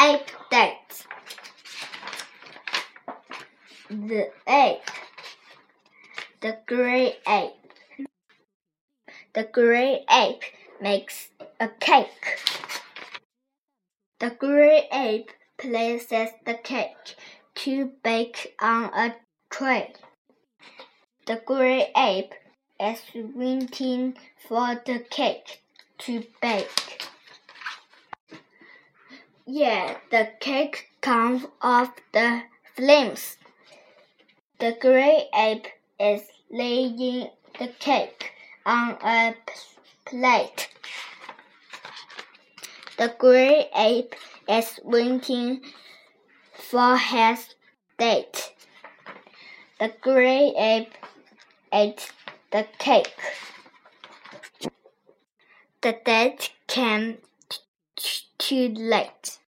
ape date. The ape, the gray ape. The gray ape makes a cake. The gray ape places the cake to bake on a tray. The gray ape is waiting for the cake to bake. Yeah, the cake comes off the flames. The gray ape is laying the cake on a plate. The gray ape is waiting for his date. The gray ape ate the cake. The date came too late.